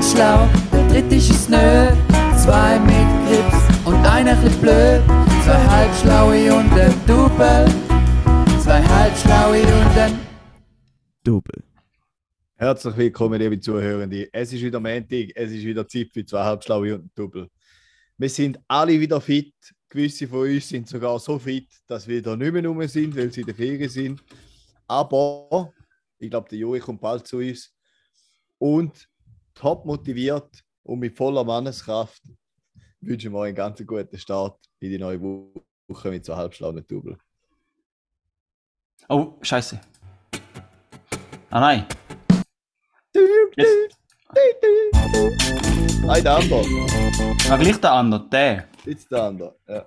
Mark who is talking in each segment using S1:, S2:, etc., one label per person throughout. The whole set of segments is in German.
S1: sind schlau, der dritte ist es nö. Zwei mit Grips und einer bisschen blöd. Zwei halbschlaue und ein Double. Zwei halbschlaue und ein
S2: Double.
S3: Herzlich willkommen, liebe Zuhörende. Es ist wieder Montag, es ist wieder Zeit für zwei Halbschlaue und ein Double. Wir sind alle wieder fit. Gewisse von uns sind sogar so fit, dass wir da nicht mehr rum sind, weil sie in der Ferien sind. Aber ich glaube, der Juri kommt bald zu uns. Und top motiviert und mit voller Manneskraft wünschen wir euch einen ganz guten Start in die neue Woche mit so halbschlauen Double.
S4: Oh, scheiße. Ah nein.
S3: Jetzt. Nein, der andere.
S4: War gleich der andere, der.
S3: Jetzt der andere. Ja.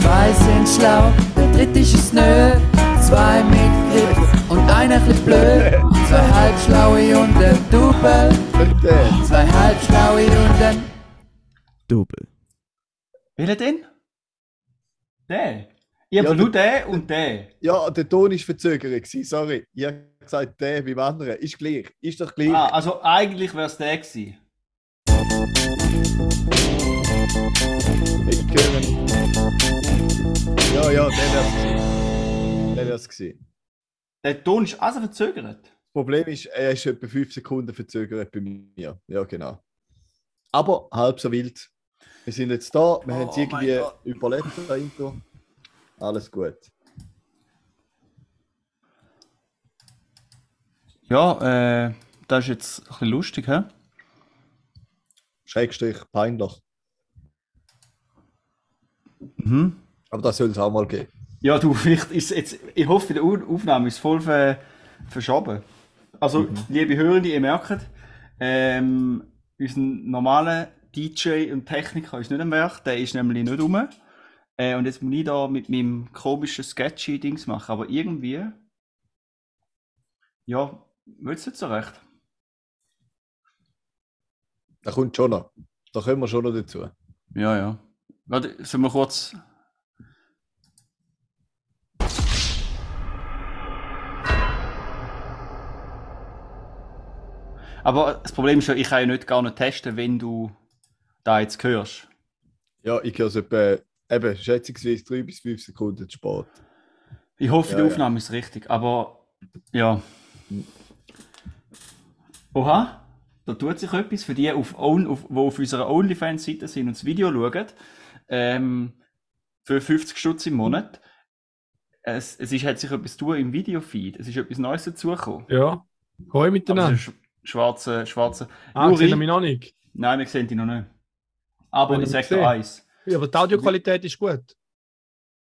S1: Zwei sind schlau, der dritte ist es nö. Zwei mit Grips und einer bisschen blöd. Zwei halbschlaue und ein Double.
S3: Und der.
S1: Zwei halbschlaue und ein
S2: Double.
S4: Welcher denn? Der. Ich habe
S3: Ja,
S4: nur den und den.
S3: Ja, der Ton war verzögert. Sorry. Ich habe gesagt, der beim anderen. Ist gleich. Ist doch gleich.
S4: Ah, also eigentlich wäre es der gewesen.
S3: Ich höre. Ja, ja, der wäre es gewesen. Der wäre es gewesen.
S4: Der Ton ist also verzögert.
S3: Das Problem ist, er ist etwa 5 Sekunden verzögert bei mir. Ja, genau. Aber halb so wild. Wir sind jetzt da. Wir
S4: Oh
S3: haben es irgendwie überlebt, das Intro. Alles gut.
S4: Ja, äh, das ist jetzt ein bisschen lustig, hä?
S3: Schrägstrich peinlich.
S4: Mhm.
S3: Aber das soll es auch mal geben.
S4: Ja, du, vielleicht ist jetzt, ich hoffe, Au- Aufnahme ist voll ver, verschoben. Also, liebe Hörende, ihr merkt, ähm, unser normaler DJ und Techniker ist nicht am Werk, der ist nämlich nicht rum. Äh, und jetzt muss ich da mit meinem komischen Sketchy-Dings machen, aber irgendwie, ja, will es nicht so recht.
S3: Da kommt schon noch. Da kommen wir schon noch dazu.
S4: Ja, ja. Warte, sollen wir kurz. Aber das Problem ist ja, ich kann ja nicht gar nicht testen, wenn du da jetzt hörst.
S3: Ja, ich höre es etwa, eben, schätzungsweise 3 bis 5 Sekunden zu spät.
S4: Ich hoffe,
S3: Ja,
S4: die
S3: ja.
S4: Aufnahme ist richtig, aber ja. Oha, da tut sich etwas für die, auf Own, auf, die auf unserer OnlyFans-Seite sind und das Video schauen. Ähm, für 50 Stutz im Monat. Es, es ist, hat sich etwas tun im Videofeed. Es ist etwas Neues dazugekommen.
S5: Ja. Hoi miteinander.
S4: Schwarze, schwarze.
S5: Ah,
S4: Juri?
S5: sehen wir mich noch nicht.
S4: Nein, wir sehen die noch nicht. Aber
S5: sehen.
S4: dir eins.
S5: Ja, aber die Audioqualität ist gut.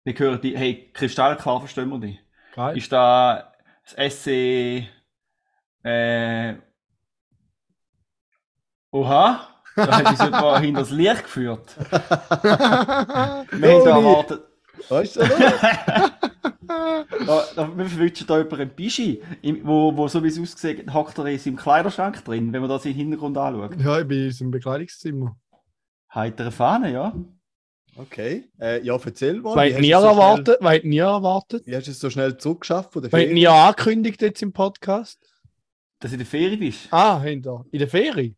S4: Wir hören die, hey, kristallklar verstehen wir die.
S5: Geil.
S4: ist da das SC. Äh, oha, da hat uns jemand hinter das Licht geführt. Wir haben da erwartet,
S3: Weißt du?
S4: da, da, wir verwünschen da jemanden einen Bischi, wo, wo so wie es aussieht, hockt er in seinem Kleiderschrank drin, wenn man das im Hintergrund anschaut.
S5: ja, ich bin in unserem Bekleidungszimmer.
S4: Heitere Fahne, ja.
S3: Okay. Äh, ja, erzähl mal. Hast
S5: nie
S3: so
S5: erwartet, weil nie erwartet.
S3: Schnell, wie hast du es so schnell zurückgeschafft von der
S5: Weil
S3: Ferien?
S5: nie angekündigt jetzt im Podcast.
S4: Dass du in der Ferie bist.
S5: Ah, hinter. In der Ferie.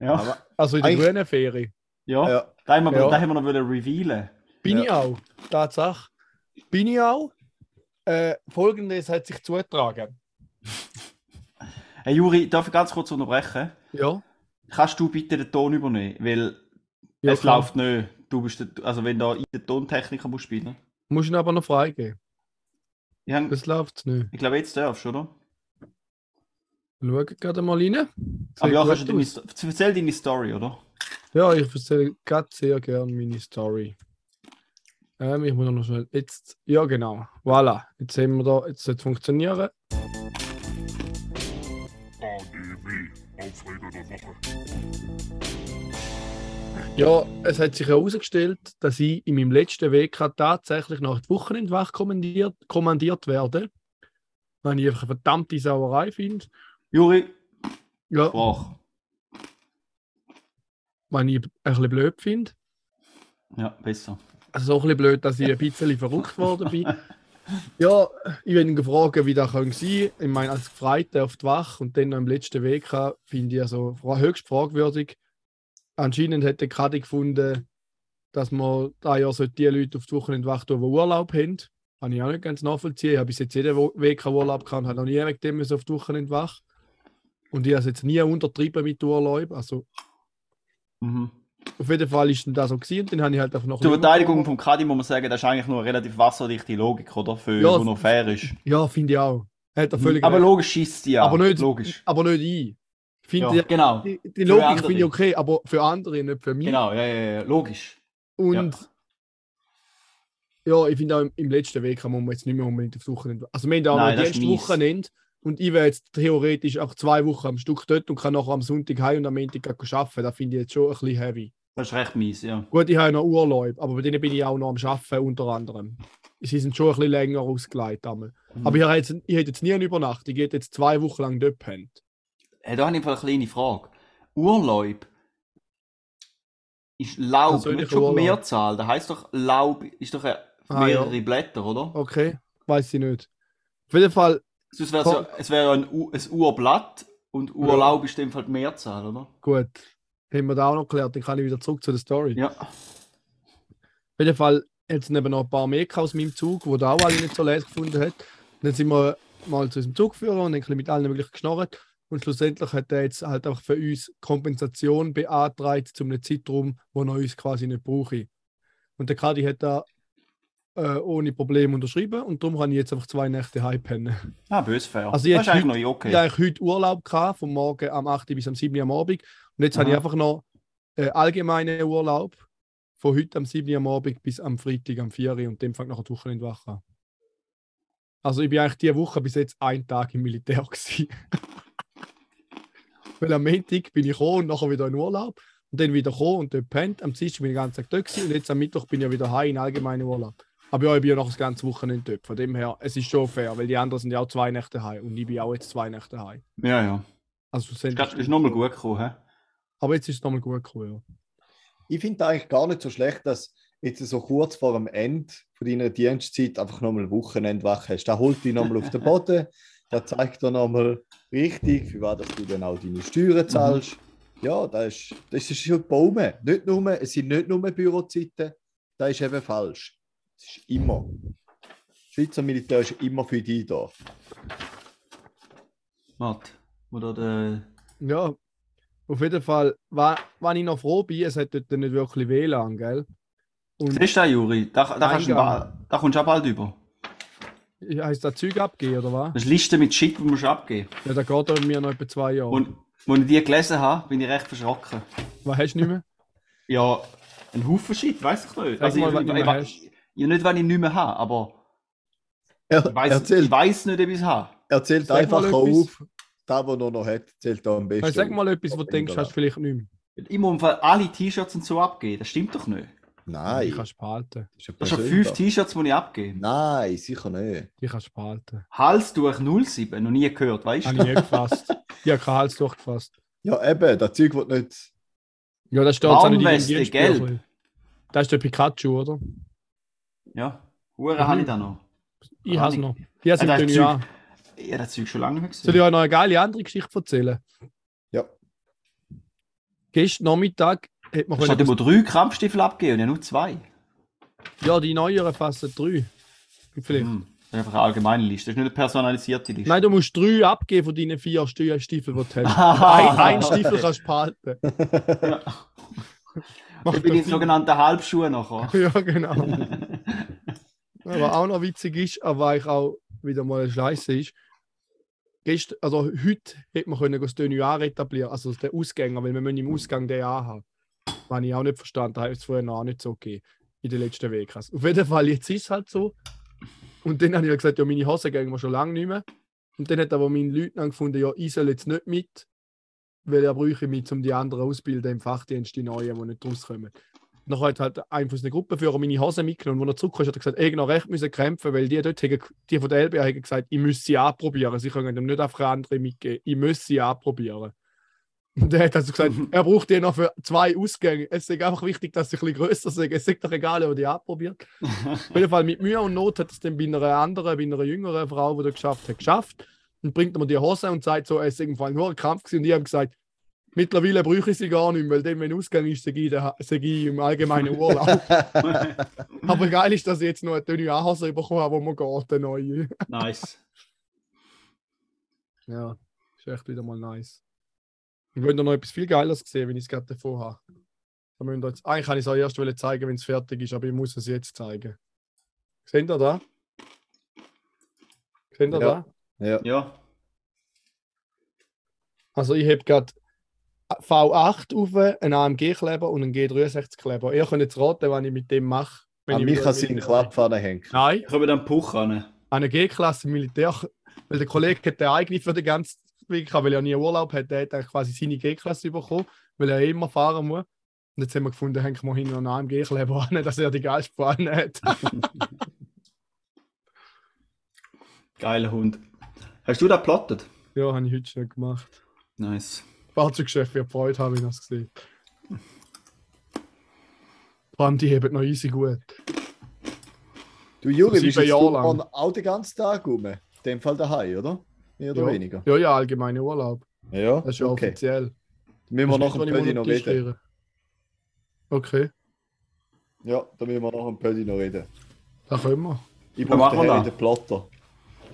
S4: Ja,
S3: Aber,
S5: Also in der grünen Ferie.
S4: ja.
S3: ja,
S4: Da, haben wir,
S5: Ja.
S4: da haben wir noch wollen revealen.
S5: Bin
S3: Ja.
S5: ich auch. Tatsache. Bin ich auch. Äh, Folgendes hat sich zugetragen.
S4: Hey Juri, darf ich ganz kurz unterbrechen?
S5: Ja.
S4: Kannst du bitte den Ton übernehmen? Weil
S5: ja
S4: es
S5: klar.
S4: läuft nicht. Du bist der, also wenn da in der Tontechniker musst spielen.
S5: Musst ihn aber noch freigeben. Das läuft nicht.
S4: ich glaube jetzt darfst, du, oder?
S5: Schau gerade mal rein.
S4: Aber
S5: Sieht
S4: ja,
S5: gut
S4: kannst du deine, erzähl deine Story, oder?
S5: Ja, ich erzähle gerade sehr gerne meine Story. Ähm, ich muss noch schnell. Jetzt, ja, genau. Voilà. Jetzt haben wir da, jetzt sollte es funktionieren.
S6: ADW, Aufreger der Woche.
S5: Ja, es hat sich herausgestellt, dass ich in meinem letzten WK tatsächlich nach der Wochenendwache kommandiert, kommandiert werde. Was ich einfach eine verdammte Sauerei finde.
S4: Juri,
S5: Ja,
S4: Sprach.
S5: was ich ein bisschen blöd finde.
S4: Ja, besser.
S5: Also so ein bisschen blöd, dass ich ein bisschen verrückt worden bin. Ja, ich will ihn gefragt, wie das kann sein Ich meine, als Gefreiter auf die Wache und dann noch im letzten Weg finde ich also höchst fragwürdig. Anscheinend hat der Kadi gefunden, dass man da ja so die Leute auf die Wochenende Wache tun, die Urlaub haben. Kann ich auch nicht ganz nachvollziehen. Ich habe bis jetzt jeden Weg Urlaub gehabt und habe noch nie wegen dem auf die Wochenende Wache. Und ich habe es jetzt nie untertrieben mit Urlaub. Also
S4: Mhm.
S5: Auf jeden Fall ist denn das so gewesen. Und dann habe ich halt einfach noch
S4: Zur Verteidigung vom Kadi muss man sagen, das ist eigentlich nur eine relativ wasserdichte Logik, oder? Für
S5: Ja,
S4: wo noch fair ist.
S5: Ja, finde ich auch. Hat er völlig
S4: Aber
S5: recht.
S4: logisch schießt die ja.
S5: aber nicht,
S4: Logisch.
S5: aber nicht ich. Ich finde
S4: Ja,
S5: die,
S4: genau.
S5: die, die Logik finde ich okay, aber für andere, nicht für mich.
S4: Genau, ja, ja, ja, logisch.
S5: Und ja, ich finde auch im, im letzten Weg kann man jetzt nicht mehr unbedingt aufs Wochenende. Also wir haben auch
S4: Nein, mies.
S5: Wochenende und ich wäre jetzt theoretisch auch zwei Wochen am Stück dort und kann nachher am Sonntag heim und am Montag arbeiten. Das finde ich jetzt schon ein bisschen heavy.
S4: Das ist recht mies, ja.
S5: Gut, ich habe noch Urlaub, aber bei denen bin ich auch noch am Arbeiten unter anderem. Sie sind schon ein bisschen länger ausgeleitet. einmal.
S4: Mhm.
S5: Aber ich hätte, jetzt, ich hätte jetzt nie eine Übernachtung. Ich hätte jetzt zwei Wochen lang dort pennt.
S4: Hey, da habe ich eine kleine Frage. Urlaub ist Laub,
S5: Persönlicher
S4: nicht schon
S5: Urlaub.
S4: Mehrzahl. Das heißt doch, Laub ist doch äh,
S5: Ah, ja.
S4: mehrere Blätter, oder?
S5: Okay, weiß ich nicht. Auf jeden Fall,
S4: Sonst wäre es ja, es wäre ja ein, U- ein Urblatt und Urlaub ist in dem Fall die Mehrzahl, oder?
S5: gut. Haben wir da auch noch geklärt, dann kann ich wieder zurück zu der Story.
S4: Ja.
S5: Auf jeden Fall es neben noch ein paar mehr aus meinem Zug, wo da auch alle nicht so leise gefunden hat. Dann sind wir mal zu unserem Zugführer und dann mit allen möglichen geschnorrt. Und schlussendlich hat er jetzt halt auch für uns Kompensation beantragt zu einem Zeitraum, wo er uns quasi nicht brauche. Und der Kadi hat da äh, ohne Probleme unterschrieben und darum kann ich jetzt einfach zwei Nächte heimpennen.
S4: Ah, bös fair.
S5: Also
S4: das ist eigentlich noch okay.
S5: Ich hatte heute Urlaub gehabt, vom Morgen am 8. bis am 7. am Abend. Und jetzt habe ich
S4: Aha.
S5: einfach noch äh, allgemeinen Urlaub von heute am 7. am Abend bis am Freitag am 4. und dem fängt nachher die Woche wach an. Also ich bin eigentlich diese Woche bis jetzt einen Tag im Militär gewesen. Weil am Montag bin ich gekommen und nachher wieder in Urlaub. Und dann wieder gekommen und dort pennt. Am Dienstag bin ich den ganzen Tag dort gewesen und jetzt am Mittwoch bin ich ja wieder heim in allgemeinen Urlaub. Aber ja, ich bin ja noch das ganze Wochenende dort. Von dem her, es ist schon fair, weil die anderen sind ja auch zwei Nächte heim und ich bin auch jetzt zwei Nächte heim.
S4: Ja, ja.
S5: Also
S4: Das
S5: schlussendlich.
S4: ist nochmal gut gekommen, hä?
S5: Aber jetzt ist es nochmal gut gekommen, ja.
S3: Ich finde eigentlich gar nicht so schlecht, dass jetzt so kurz vor dem Ende von deiner Dienstzeit einfach nochmal ein Wochenende wach hast. Da holt dich nochmal auf den Boden, da zeigt dir nochmal richtig, für was dass du dann auch deine Steuern zahlst. Ja, das ist, das ist schon Baume. Nicht nur, es sind nicht nur Bürozeiten, das ist eben falsch. Es ist immer. Das Schweizer Militär ist immer für dich da.
S4: Warte. Oder der.
S5: Ja, auf jeden Fall, wenn ich noch froh bin, es hat dort nicht wirklich WLAN, gell? Und
S4: Siehst du das, Juri? Da, da, kannst du bald, da kommst du auch bald über.
S5: heißt das Zeug abgeben, oder was?
S4: Das ist Liste mit Shit, die musst du abgeben.
S5: Ja, da geht er mir noch etwa zwei Jahre.
S4: Und als ich die gelesen habe, bin ich recht verschrocken.
S5: was hast du nicht mehr?
S4: Ja, ein Haufen Shit, weiß ich nicht. Also
S5: mal,
S4: ich,
S5: was
S4: ich. Ja, nicht, wenn ich nicht mehr habe, aber
S3: Er,
S4: ich weiß,
S3: erzählt
S4: ich weiß nicht, ob ich es habe.
S3: erzählt
S5: Sag
S3: einfach auf, da, wo er noch hat, zählt er am besten.
S5: Hey, sag mal etwas, wo du denkst, hast du vielleicht nicht mehr.
S4: Ich muss alle T-Shirts und so abgeben. Das stimmt doch nicht.
S3: Nein,
S5: Die kannst du behalten.
S3: das ist ein
S4: Das sind fünf T-Shirts, die ich abgebe.
S3: Nein, sicher nicht.
S5: Die kannst du behalten.
S4: Halstuch 07, noch nie gehört, weißt
S5: Habe
S4: du?
S5: ich nie gefasst. Ich habe keinen Hals durchgefasst.
S3: Ja, eben, das Zeug wird nicht.
S5: Ja, das steht auch nicht in Dienstbüchlein. Das ist der Pikachu, oder?
S4: Ja, Hure
S5: Mhm.
S4: habe ich da noch.
S5: Ich habe es
S4: nicht.
S5: noch.
S4: Das
S5: dünn,
S4: Zeug-
S5: ja.
S4: Ja, das Zeug schon lange nicht mehr
S5: Soll ich
S4: gesehen.
S5: euch noch eine geile andere Geschichte erzählen?
S3: Ja.
S5: Gestern Nachmittag hat man
S4: Ich hatte über drei Krampfstiefel abgegeben und ja nur zwei.
S5: Ja, die neueren fassen drei. Vielleicht.
S4: Hm. Das ist einfach eine allgemeine Liste. Das ist nicht eine personalisierte Liste.
S5: Nein, du musst drei abgeben von deinen vier Stiefeln, die du hast. ein, ein Stiefel kannst du behalten. Macht
S4: ich bin in sogenannten Halbschuhen nachher.
S5: Ja, genau. Aber auch noch witzig ist, aber eigentlich auch wieder mal eine Scheiße ist, gestern, also heute hätte man können das Dönüar etablieren, also der Ausgänger, weil wir müssen im Ausgang den haben. Habe ich auch nicht verstanden, habe ich es vorher noch nicht so gegeben in den letzten Wochen. Auf jeden Fall, jetzt ist es halt so. Und dann habe ich gesagt, ja, meine Hosen gehen wir schon lange nicht mehr. Und dann hat aber mein Leutnant gefunden, ja, ich soll jetzt nicht mit, weil er bräuchte mich, um die anderen auszubilden im Fachdienst, die Neuen, die nicht rauskommen. Nachher hat halt ein von den Gruppenführer meine Hose mitgenommen und als er zurückkam, hat er gesagt, ich noch recht müssen kämpfen, weil die dort, haben, die von der LBA haben gesagt, ich müsse sie anprobieren. Sie können ihm nicht einfach andere mitgeben. Ich muss sie anprobieren. Und der hat also gesagt, er braucht die noch für zwei Ausgänge. Es ist einfach wichtig, dass sie ein bisschen grösser sind. Es ist doch egal, ob die abprobiert. Auf jeden Fall mit Mühe und Not hat es dann bei einer anderen, bei einer jüngeren Frau, die das geschafft hat, geschafft. Und bringt mir die Hose und sagt so, es ist irgendwann nur ein Kampf gewesen. Und ich habe gesagt, mittlerweile brauche ich sie gar nicht mehr, weil dann, wenn Ausgang ist, sage ich, ich im allgemeinen Urlaub. Aber geil ist, dass ich jetzt noch eine dünne Anhose bekommen habe, wo man geht, eine neue.
S4: Nice.
S5: Ja, ist echt wieder mal nice. Ich wollte noch etwas viel Geiles sehen, wenn ich es gerade davor habe. Da müssen wir jetzt, eigentlich kann ich es auch erst wollen zeigen, wenn es fertig ist, aber ich muss es jetzt zeigen. Seht ihr da? Seht ihr
S3: Ja.
S5: da?
S3: Ja.
S4: Ja.
S5: Also ich habe gerade V8 auf, einen AMG-Kleber und einen G63-Kleber. Ihr könnt jetzt raten, was ich mit dem mache. wenn
S3: An
S5: ich
S3: mich kann sie in den Klapppfanne hängen.
S5: Nein,
S4: Ich habe dann Puch an.
S5: eine G-Klasse Militär, weil der Kollege hat den eigene für den ganzen Weg, weil er nie Urlaub hat, der hat quasi seine G-Klasse bekommen, weil er immer fahren muss. Und jetzt haben wir gefunden, hängen wir hinten noch einen AMG-Kleber an, dass er die geilste Fahne hat.
S4: Geiler Hund. Hast du das plottet?
S5: ja, habe ich heute schon gemacht.
S4: Nice.
S5: Fahrzeugchef wird Freude haben, wenn er es gesehen die haben noch easy gut.
S3: Du Juri, bist jetzt du
S5: lang.
S3: auch den ganzen Tag rum? In dem Fall daheim, oder? Mehr oder
S5: Ja.
S3: weniger.
S5: Ja, ja, allgemeiner Urlaub.
S3: Ja,
S5: Das ist ja
S3: okay.
S5: offiziell.
S3: Müssen wir
S5: Das
S3: noch ein
S5: ich
S3: Pödi noch reden?
S5: registriere. Okay,
S3: Ja, da müssen wir noch ein Pödi noch reden.
S5: da können wir.
S3: Ich
S4: Ja,
S3: brauche
S4: machen wir
S3: den den Plotter.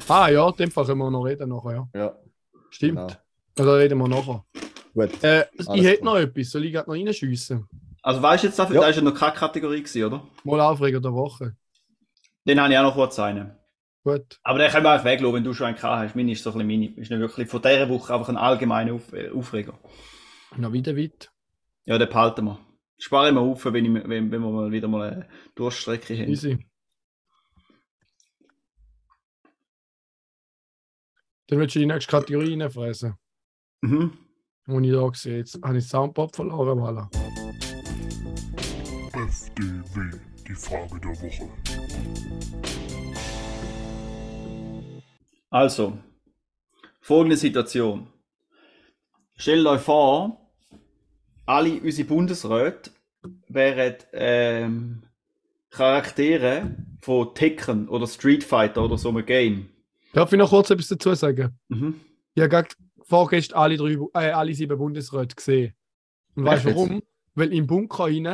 S5: Ah ja, in dem Fall können wir noch reden nachher, ja.
S3: Ja,
S5: Stimmt.
S3: genau.
S5: Ja, Da reden wir nachher.
S3: Gut.
S5: Äh, ich hätte noch etwas, soll ich gerade noch reinschiessen?
S4: Also weißt du jetzt dafür,
S3: Ja.
S4: da ist ja noch keine Kategorie gewesen, oder?
S5: Mal Aufreger der Woche.
S4: Den habe ich auch noch kurz einen.
S5: Gut.
S4: Aber den können wir einfach weglassen, wenn du schon einen gehabt hast. Meine ist so ein bisschen meine. Ist nicht wirklich von dieser Woche einfach ein allgemeiner Auf äh, Aufreger.
S5: Noch wieder weit.
S4: Ja, den behalten wir. Spare ich mir auf, wenn, ich, wenn, wenn wir mal wieder mal eine Durststrecke haben.
S5: Easy. Dann willst du die nächste Kategorie reinfressen.
S4: Mhm.
S5: Wo ich da gesehen Jetzt habe ich das Soundpop verloren. Voilà.
S6: FDW, die Frage der Woche.
S4: Also, folgende Situation. Stellt euch vor, alle unsere Bundesräte wären ähm, Charaktere von Tekken oder Street Fighter oder so einem Game.
S5: Darf ich noch kurz etwas dazu sagen?
S4: Mhm.
S5: Ich habe vorgestern alle, drei, äh, alle sieben Bundesräte gesehen. Und weißt du warum? Weil im Bunker rein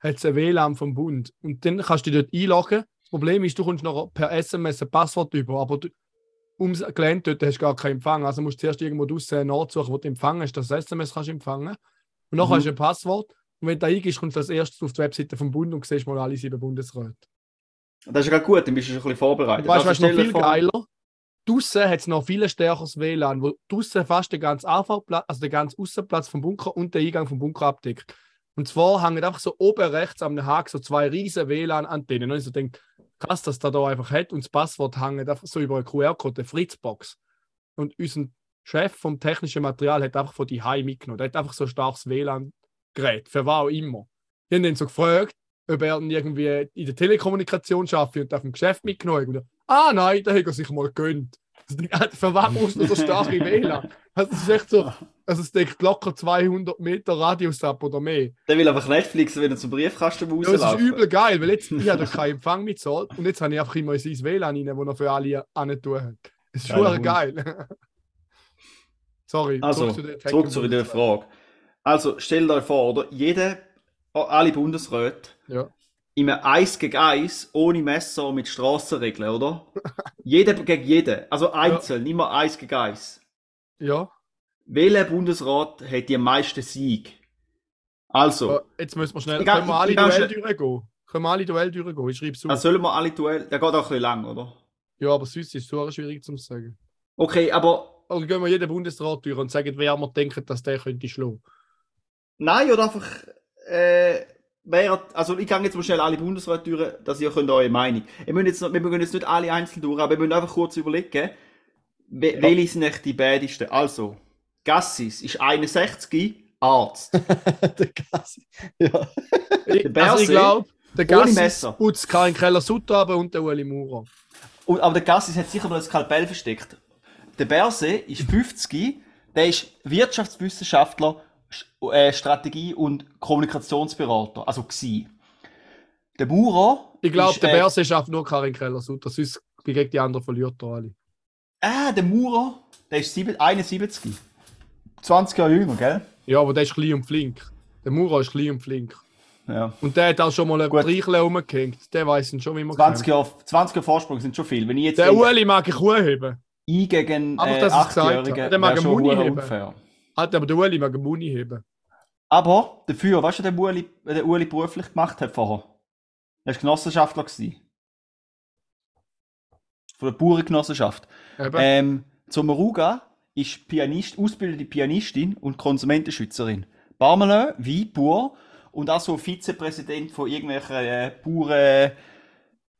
S5: hat es ein WLAN vom Bund. Und dann kannst du dich dort einloggen. Das Problem ist, du kommst noch per SMS ein Passwort über, aber du, ums Gelände dort hast du gar keinen Empfang. Also musst du zuerst irgendwo draussen nachsuchen, wo du Empfang hast, dass du das SMS kannst empfangen. Und dann
S4: Mhm.
S5: hast du ein Passwort. Und wenn du da eingehst, kommst du als erstes auf die Webseite vom Bund und siehst mal alle sieben Bundesräte.
S4: Das ist ja gut, dann bist du schon ein bisschen vorbereitet.
S5: Weißt du, was
S4: Also
S5: noch
S4: stell dir
S5: viel
S4: vor-
S5: geiler? Draussen hat es noch viel stärkeres WLAN, wo draussen fast den ganzen Anfahrplatz, also den ganzen Außenplatz vom Bunker und den Eingang vom Bunker abdeckt. Und zwar hängen einfach so oben rechts am Haken so zwei riesen WLAN-Antennen. Und ich so denke, krass, dass der da einfach hat und das Passwort hängt einfach so über einen QR-Code, eine Fritzbox. Und unser Chef vom technischen Material hat einfach von die High mitgenommen. Der hat einfach so ein starkes WLAN-Gerät, für was auch immer. Ich habe ihn so gefragt, ob er irgendwie in der Telekommunikation arbeitet und auf dem Geschäft mitgenommen hat. Er, Ah nein, da hat er sich mal gegönnt. Für was brauchst du so starke WLAN? Also, es ist echt so, also es deckt locker 200 Meter Radius ab oder mehr.
S4: Der will einfach Netflix wieder zum Briefkasten
S5: Ja, es ist übel geil, weil jetzt ich habe da keinen Empfang mitzahlt und jetzt habe ich einfach immer in sein WLAN rein, wo er für alle tun hat. Es ist schon geil. Sorry,
S4: Also, zurück zu der Frage. Also, stellt euch vor, oder? Jede, alle Bundesräte
S5: Ja.
S4: Einem 1 gegen 1 ohne Messer mit Strassenregeln, oder? Jeder gegen jeden. Also einzeln, immer 1 gegen 1.
S5: Ja,
S4: Welcher Bundesrat hat die meisten Sieg? Also,
S5: ja, jetzt müssen wir schnell.
S4: Egal,
S5: können wir alle
S4: ich- ich
S5: Duell durchgehen? Können wir alle Duell durchgehen? Ich schreibe es auf.
S4: also sollen wir alle Duell. Der geht auch ein bisschen lang, oder?
S5: ja, aber sonst ist so schwierig zu sagen.
S4: Okay, aber
S5: Oder gehen wir jeden Bundesrat durch und sagen, wer wir denken, dass der könnte schlagen.
S4: nein, oder einfach. Äh, wer, also ich gehe jetzt mal schnell alle Bundesräte durch, dass ihr könnt eure Meinung. Wir müssen jetzt, wir müssen jetzt nicht alle einzeln durch, aber wir müssen einfach kurz überlegen, we, welche sind echt die bädigsten. Also, Gassis ist 61, Arzt.
S3: der Gassi. Ja.
S4: Der
S5: also ich
S4: Berse,
S5: glaube, der Gassis putzt keinen Keller Sutter ab und der Ueli Maurer.
S4: Und, aber der Gassis hat sicher noch ein Skalpell versteckt. Der Berse ist 50, der ist Wirtschaftswissenschaftler Sch- äh, Strategie- und Kommunikationsberater. Also gsi. Der Maurer.
S5: Ich glaube, der
S4: äh,
S5: Berse schafft nur Karin Keller Sutter, sonst gegen die anderen verliert er alle.
S4: Ah, der Maurer, der ist sieben- 71. 20 Jahre jünger, gell?
S5: Ja, aber der ist klein und flink. Der Maurer ist klein und flink.
S4: Ja.
S5: Und der hat auch schon mal ein
S4: Gut.
S5: Dreichle rumgehängt. Der weiß schon, wie man
S4: 20
S5: kämpft.
S4: Jahre, 20 Jahre Vorsprung sind schon viel. Wenn ich jetzt
S5: Der Ueli mag ich hoch heben.
S4: ich gegen äh,
S5: das ist gesagt,
S4: 8-Jährige
S5: der mag einen Muni heben.
S4: unfair.
S5: Hat aber der Ueli einen Muni heben.
S4: Aber dafür, weißt du, der Ueli, der Ueli beruflich gemacht hat vorher? Er war Genossenschaftler. Gewesen. Von der Bauerngenossenschaft. Ähm, Zomaruga ist Pianist, ausgebildete Pianistin und Konsumentenschützerin. Barmelin, wie Bauer und auch so Vizepräsident von irgendwelchen äh, Bauern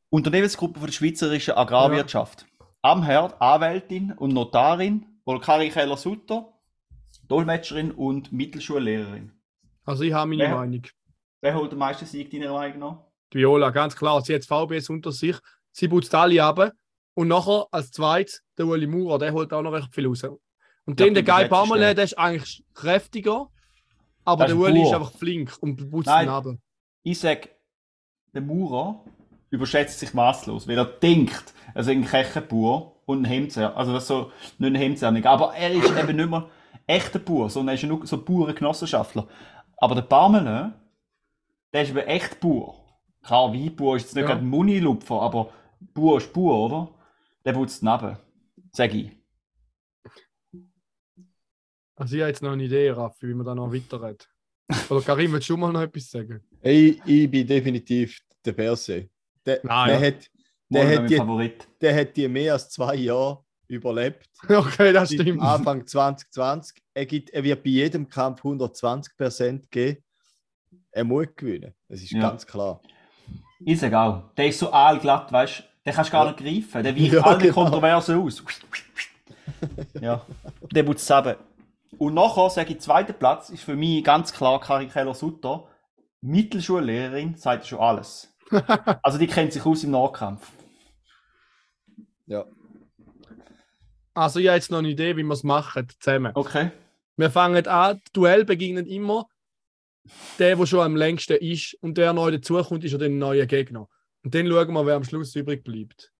S4: Unternehmensgruppen von der schweizerischen Agrarwirtschaft. Am Herd Anwältin und Notarin, Volkari Keller-Sutter, Dolmetscherin und Mittelschullehrerin.
S5: Also ich habe meine
S4: Ja.
S5: Meinung.
S4: Wer holt den meisten Sieg deiner Meinung nach?
S5: Die Viola, ganz klar. Sie hat VBS unter sich. Sie putzt alle ab. Und nachher als zweites der Ueli Maurer, der holt auch noch recht viel raus. Und
S4: Ja,
S5: dann der Guy
S4: Letzte.
S5: der ist eigentlich kräftiger. Aber der Ueli ist einfach flink und putzt
S4: Nein.
S5: ihn ab.
S4: Ich sage, der Maurer überschätzt sich maßlos, weil er denkt, er ist ein Kechenbauer und ein Hemdsärmel. Also das ist so, nicht ein Hemdsärmel. Aber er ist eben nicht mehr echter Bauer, sondern er ist ja nur so Bauerngenossenschaftler. Aber der Parmelin, der ist eben echt Bauer. Klar, Weinbauer ist jetzt nicht
S5: Ja.
S4: gerade ein Munilupfer, aber Bauer ist Bauer, oder? Der putzt neben. Sag ich.
S5: Also ich habe jetzt noch eine Idee, Raffi, wie man da noch weiterredet. Oder Karim, willst du mal noch etwas sagen?
S3: Ich, ich bin definitiv der Berse. Der,
S5: Nein,
S3: der,
S5: ja.
S3: hat, der, hat
S4: mein
S3: die,
S4: Favorit.
S3: der hat die mehr als zwei Jahre überlebt.
S5: Okay, das
S3: Seit
S5: stimmt.
S3: Anfang 2020. Er, gibt, er wird bei jedem Kampf 120% geben. Er muss gewinnen. Das ist
S4: Ja.
S3: ganz klar.
S4: Sag auch. Der ist so aalglatt, weißt du? Den kannst du gar nicht greifen. Der weicht
S3: Ja,
S4: alle
S3: genau.
S4: Kontroversen aus. ja. Der putzt zusammen. Und nachher sage ich, zweiter Platz ist für mich ganz klar Karin Keller-Sutter. Mittelschullehrerin, sagt schon alles. also die kennt sich aus im Nahkampf.
S3: Ja.
S5: Also ich habe jetzt noch eine Idee, wie wir es machen, zusammen.
S4: Okay.
S5: Wir fangen an, Duell begegnet immer der, der schon am längsten ist und der neu dazukommt, ist ja dann ein neuer Gegner. Und dann schauen wir, wer am Schluss übrig bleibt.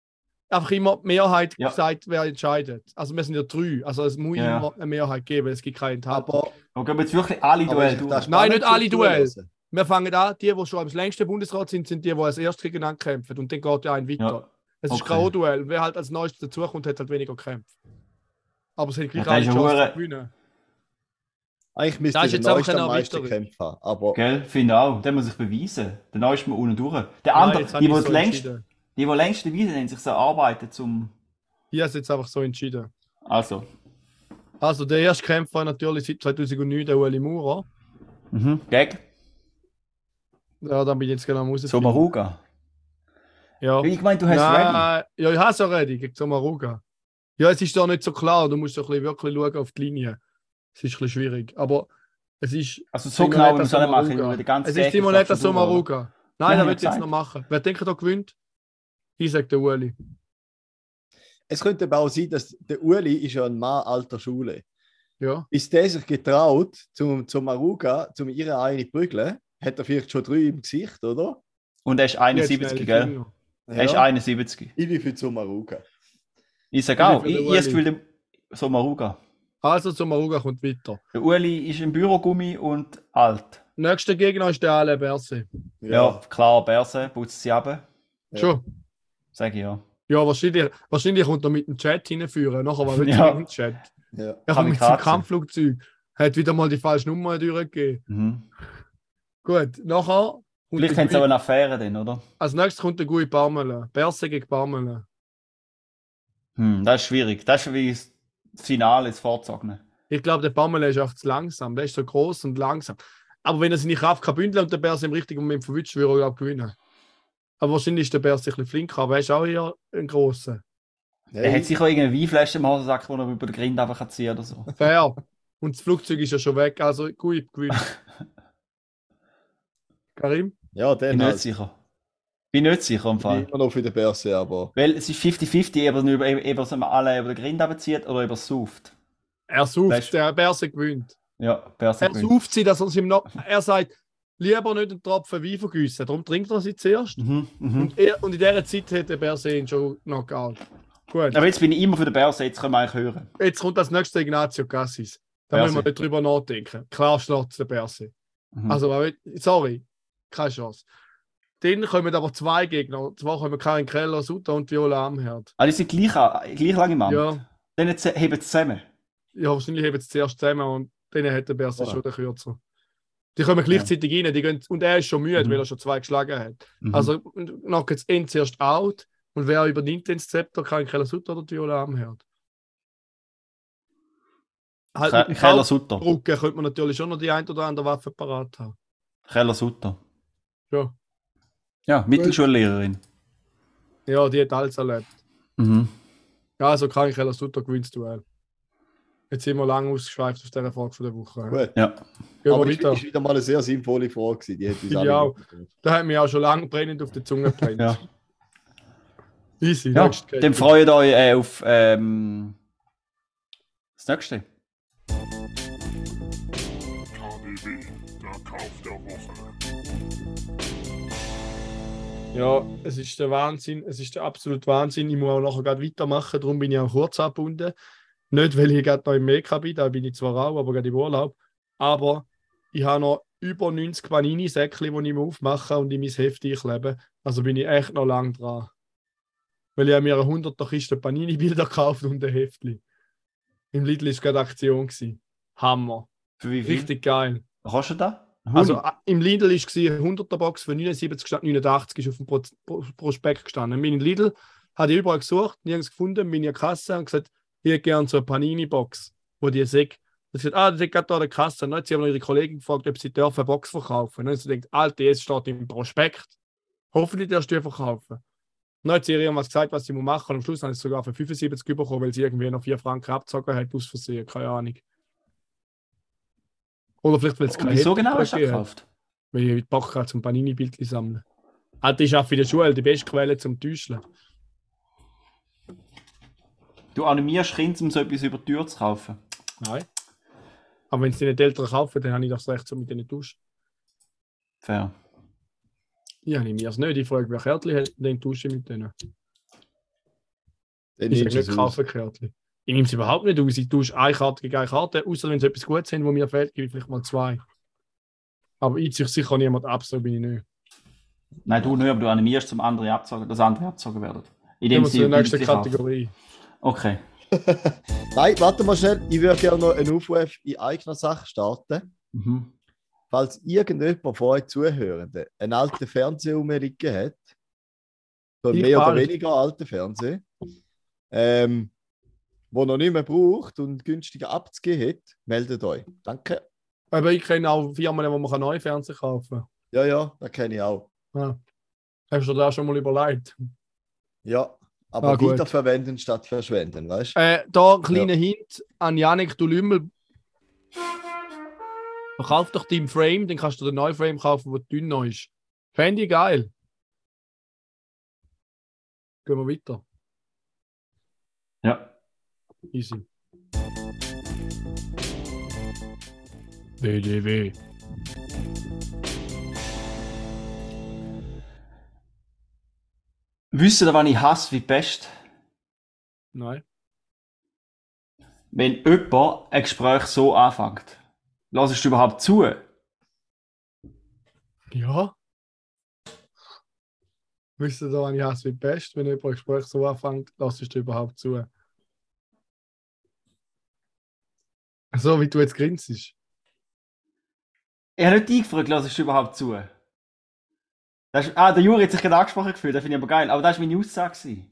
S5: Einfach immer die Mehrheit
S4: Ja.
S5: sagt, wer entscheidet. Also wir sind ja drei, also es muss
S4: Ja.
S5: immer eine Mehrheit geben, es gibt keine Enthaltung.
S3: Aber,
S4: Und gehen wir jetzt wirklich alle
S3: aber
S4: Duelle durch.
S3: das
S5: Nein, nicht alle Duelle. Wir fangen an, die, die schon am längsten Bundesrat sind, sind die, die als erstes gegeneinander kämpfen. Und dann geht ja ein weiter.
S4: Ja.
S5: Es ist
S4: Okay.
S5: kein Duell. Wer halt als neuestes dazukommt, hat halt weniger gekämpft. Aber es hat gleich
S4: Ja,
S5: alle
S4: das ist
S5: Chance
S4: ja
S5: zu gewinnen.
S3: Eigentlich müsste
S5: ist
S3: der Neueste am
S5: ein
S3: meisten
S5: Erweiterung.
S3: Kämpfe haben. Aber
S4: Gell, finde ich auch. Der muss sich beweisen. Der Neueste ist mal unten durch. Der
S5: Nein,
S4: andere,
S5: habe
S4: die, die,
S5: so
S4: längst, die, die längst dabei sind, haben sich so arbeiten zum.
S5: Ich habe es jetzt einfach so entschieden.
S4: Also.
S5: Also der erste Kämpfer natürlich seit 2009, der Ueli Maurer.
S4: Mhm. Geg.
S5: Ja, da bin ich jetzt genau am raus.
S4: Somaruga.
S5: Ja.
S4: Ich meine, du hast ready.
S5: Nein, ja, ich habe es ja ready gegen Somaruga. Ja, es ist da nicht so klar. Du musst doch ein bisschen wirklich schauen auf die Linie. Es ist ein bisschen schwierig. Aber es ist.
S4: Also so genau, wie alle machen. Ganze
S5: Es ist Simonetta? Somaruga. Nein,
S4: Ja,
S5: das wird jetzt noch machen. Wer denkt, da gewinnt? Ich sage der Ueli.
S3: es könnte aber auch sein, dass der Uli ist ja ein Mann alter Schule.
S5: Ja.
S3: Bis der sich getraut, zum, zum Aruga, zum ihre eine prügeln, hat er vielleicht schon drei im Gesicht, oder?
S4: Und er ist
S5: Die hat
S4: 71,
S5: schnelle
S4: gell? Er ist
S3: Ja.
S4: 71.
S3: Ich bin für zum Aruga.
S4: Ich sage
S5: Ich
S4: auch, ich, ich habe das
S5: Ueli.
S4: Gefühl, der Somaruga.
S5: Also Somaruga kommt weiter.
S4: Der Uli ist im Bürogummi und alt.
S5: Nächster Gegner ist der Ale Berse.
S4: Ja, klar, Berse, putzt sie ab.
S3: Ja.
S5: Schon.
S4: Sag ich ja.
S5: Ja, wahrscheinlich, wahrscheinlich kommt er mit dem Chat hinführen. Nachher war wirklich
S4: Ja.
S5: im Chat.
S3: ja.
S5: Er kommt mit seinem. Kampfflugzeug. Hat wieder mal die falsche Nummer durchgegeben.
S4: Mhm.
S5: Gut, nachher.
S4: Vielleicht haben sie auch eine Affäre dann, oder?
S5: Als nächstes kommt der Gui Barmelen. Berse gegen Barmelen.
S4: Hm, das ist schwierig. Das ist wie das Finale, das Vorzogene.
S5: Ich glaube, der Barmelen ist einfach zu langsam. Der ist so groß und langsam. Aber wenn er seine Kraft kann bündeln und der Berse im richtigen Moment verwünscht, würde er glaub, gewinnen. Aber wahrscheinlich ist der Berse ein bisschen flinker, aber er ist auch eher ein grosser.
S4: Er hat sicher irgendeine Weinflasche im Hosensack, die er über den Grind einfach ziehen oder so.
S5: Fair. Und das Flugzeug ist ja schon weg, also Gui gewinnt. Karim?
S3: ja,
S4: Bin
S3: dann
S4: nicht
S3: halt.
S4: sicher. Bin nicht sicher im
S3: bin
S4: Fall.
S3: immer noch für den Börse, aber
S4: Weil es ist 50-50, ob er über, über, über alle über den Grind abzieht oder über das Sauft.
S5: Er sucht,
S4: Weißt-
S5: der Berse gewinnt.
S4: Ja, Berse
S5: Er
S4: gewinnt.
S5: sauft sie, dass er, ihm noch, er sagt, lieber nicht einen Tropfen Wein vergüssen. Darum trinkt er sie zuerst.
S4: Mhm, mhm.
S5: Und, er, und in dieser Zeit hat der Berse ihn schon Knockout. Gut,
S4: Aber jetzt bin ich immer für den Berse, jetzt können wir eigentlich hören.
S5: jetzt kommt das nächste Ignazio Cassis. Da
S4: Berse.
S5: müssen wir nicht drüber nachdenken. Klar schlägt der Berse.
S4: Mhm.
S5: Also, aber- sorry, keine Chance. Dann kommen aber zwei Gegner. Zwar kommen Karin Keller, Sutter und Viola Amherd.
S4: ah, die sind gleich, gleich lang im Amt.
S5: Ja,
S4: Dann heben sie zusammen.
S5: ja, wahrscheinlich haben sie zuerst zusammen und dann hat der Berse
S3: Oder?
S5: schon den Kürzer. Die kommen gleichzeitig rein die gehen, und er ist schon müde,
S4: Mhm.
S5: weil er schon zwei geschlagen hat.
S4: Mhm.
S5: Also knockt jetzt ihn zuerst out und wer übernimmt den Zepter, Karin Keller, Sutter oder Viola Amherd? Halt
S4: Keller Sutter.
S5: Brücke könnte man natürlich schon noch die ein oder andere Waffe parat haben.
S4: Keller Sutter.
S5: Ja,
S4: Ja, Mittelschullehrerin.
S5: ja die hat alles erlebt.
S4: Mhm.
S5: Ja, also Karin Keller, Sutter gewinnt das Duell. Jetzt sind wir lang ausgeschweift aus dieser Frage von der Woche.
S3: Gut.
S4: Ja.
S5: Gehen
S3: Aber
S5: weiter.
S3: ist wieder mal eine sehr sinnvolle Frage gewesen. Die hat uns
S5: Ja. Da hat mir auch schon lange brennend auf der Zunge gebrennt.
S4: Ja.
S5: Easy,
S4: Ja, dann freut euch äh, auf ähm, das nächste.
S5: Ja, es ist der Wahnsinn, es ist der absolute Wahnsinn. Ich muss auch nachher gerade weitermachen, darum bin ich auch kurz abgebunden. Nicht, weil ich gerade noch im Meka bin, da bin ich zwar auch, aber gerade im Urlaub. Aber ich habe noch über 90 Panini-Säckchen, die ich mir aufmache und in mein Heft einklebe. Also bin ich echt noch lang dran. Weil ich habe mir eine 100er Kiste Panini-Bilder gekauft und ein Heftchen. Im Lidl war gerade Aktion. Gewesen. Hammer.
S4: Für wie viel?
S5: Richtig geil.
S4: Was kostet das?
S5: Also äh, im Lidl war eine 100er Box für 79 statt 89 ist auf dem Pro Pro Prospekt gestanden. Mein Lidl hatte ich überall gesucht, nirgends gefunden, der Kasse und gesagt, ich hätte gerne so eine Panini-Box, wo die sagt, ich gesagt, ah, das ist gerade da der Kasse. Und dann hat sie aber ihre Kollegin gefragt, ob sie dürfen eine Box verkaufen. Und dann hat sie gedacht, Alter, jetzt steht im Prospekt. Hoffentlich darfst du die verkaufen. Und dann hat sie ihr irgendwas gesagt, was sie muss machen. Und am Schluss haben sie es sogar für 75 bekommen, weil sie irgendwie noch 4 Franken abgezogen hat, aus Versehen. Keine Ahnung. Oder vielleicht, weil es
S4: Und wieso
S5: Heft
S4: genau hast du gekauft?
S5: Weil ich Bock habe zum Panini-Bildchen sammeln. Alter, ich arbeite in der Schule, die beste Quelle zum Täuscheln.
S4: Du animierst Kinder, um so etwas über die Tür zu kaufen.
S5: Nein. Aber wenn es die nicht Eltern kaufen, dann habe ich das Recht, so mit denen zu tauschen.
S4: Fair.
S5: Ich animiere es nicht. Ich frage, wer Kärtchen hat, dann tausche ich mit denen.
S3: Dann
S5: Ich
S3: du
S5: nicht kaufen Kärtchen. Ich nehme es überhaupt nicht aus. Ich tausche eine Karte gegen eine Karte. Außer wenn es etwas Gutes sind, wo mir fehlt, gebe ich vielleicht mal zwei. Aber ich ziehe sicher niemand ab, so bin ich nicht.
S4: Nein, du nicht, aber du animierst, zum andere abzogen, dass andere abgezogen werden. In dem
S5: nächsten
S4: Bildchen kaufen.
S5: Kategorie.
S4: Okay.
S3: Nein, warte mal schnell. Ich würde gerne noch einen Aufruf in eigener Sache starten.
S4: Mhm.
S3: Falls irgendjemand von euch Zuhörenden einen alten Fernseher rumliegen hat, so mehr oder weniger alten Fernseher, ähm, wo noch nicht mehr braucht und günstiger abzugeben hat, meldet euch. Danke.
S5: Aber ich kenne auch Firmen, wo man neue Fernseher kaufen kann.
S3: Ja, ja, das kenne ich auch.
S5: Ja. Hast du dir das schon mal überlegt?
S3: Ja, aber
S5: Ah,
S3: weiterverwenden statt verschwenden, weißt du?
S5: Äh, da ein kleiner Hint an Janik, du Lümmel. Verkauf doch deinen Frame, dann kannst du den neuen Frame kaufen, der dünner ist. Fände ich geil. Gehen wir weiter.
S4: Ja.
S5: Easy. WDW.
S4: Wisst ihr, wann ich hasse wie Pest?
S5: Nein.
S4: Wenn jemand ein Gespräch so anfängt. Lassest du überhaupt zu?
S5: Ja. Wisst ihr da, wann ich hasse wie Pest? Wenn jemand ein Gespräch so anfängt, lass ich dir überhaupt zu. So wie du jetzt grinst.
S4: Ich habe nicht dich gefragt, lassest du überhaupt zu? Das ist, ah, der Juri hat sich gerade angesprochen gefühlt, das finde ich aber geil. Aber das war meine Aussage. gewesen.